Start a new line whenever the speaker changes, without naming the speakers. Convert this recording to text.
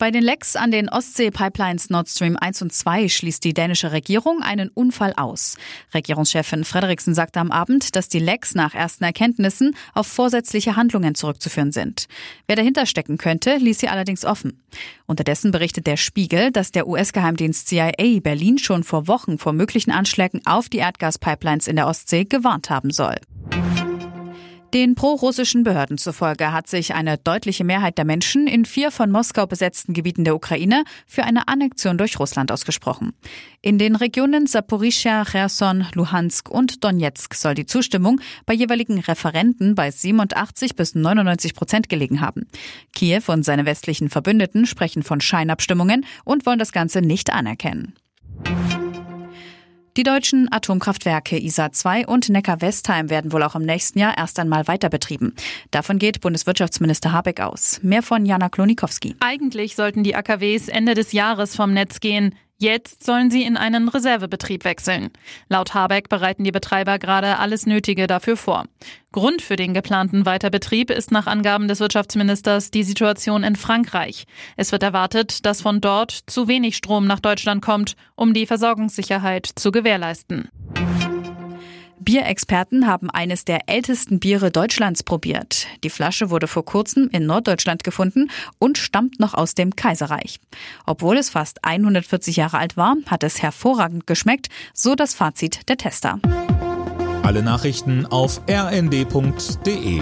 Bei den Lecks an den Ostsee-Pipelines Nord Stream 1 und 2 schließt die dänische Regierung einen Unfall aus. Regierungschefin Frederiksen sagte am Abend, dass die Lecks nach ersten Erkenntnissen auf vorsätzliche Handlungen zurückzuführen sind. Wer dahinter stecken könnte, ließ sie allerdings offen. Unterdessen berichtet der Spiegel, dass der US-Geheimdienst CIA Berlin schon vor Wochen vor möglichen Anschlägen auf die Erdgaspipelines in der Ostsee gewarnt haben soll. Den pro-russischen Behörden zufolge hat sich eine deutliche Mehrheit der Menschen in vier von Moskau besetzten Gebieten der Ukraine für eine Annexion durch Russland ausgesprochen. In den Regionen Saporischia, Cherson, Luhansk und Donetsk soll die Zustimmung bei jeweiligen Referenten bei 87 bis 99 Prozent gelegen haben. Kiew und seine westlichen Verbündeten sprechen von Scheinabstimmungen und wollen das Ganze nicht anerkennen. Die deutschen Atomkraftwerke ISA 2 und Neckar-Westheim werden wohl auch im nächsten Jahr erst einmal weiter betrieben. Davon geht Bundeswirtschaftsminister Habeck aus. Mehr von Jana Klonikowski.
Eigentlich sollten die AKWs Ende des Jahres vom Netz gehen. Jetzt sollen sie in einen Reservebetrieb wechseln. Laut Habeck bereiten die Betreiber gerade alles Nötige dafür vor. Grund für den geplanten Weiterbetrieb ist nach Angaben des Wirtschaftsministers die Situation in Frankreich. Es wird erwartet, dass von dort zu wenig Strom nach Deutschland kommt, um die Versorgungssicherheit zu gewährleisten.
Bierexperten haben eines der ältesten Biere Deutschlands probiert. Die Flasche wurde vor kurzem in Norddeutschland gefunden und stammt noch aus dem Kaiserreich. Obwohl es fast 140 Jahre alt war, hat es hervorragend geschmeckt, so das Fazit der Tester.
Alle Nachrichten auf rnd.de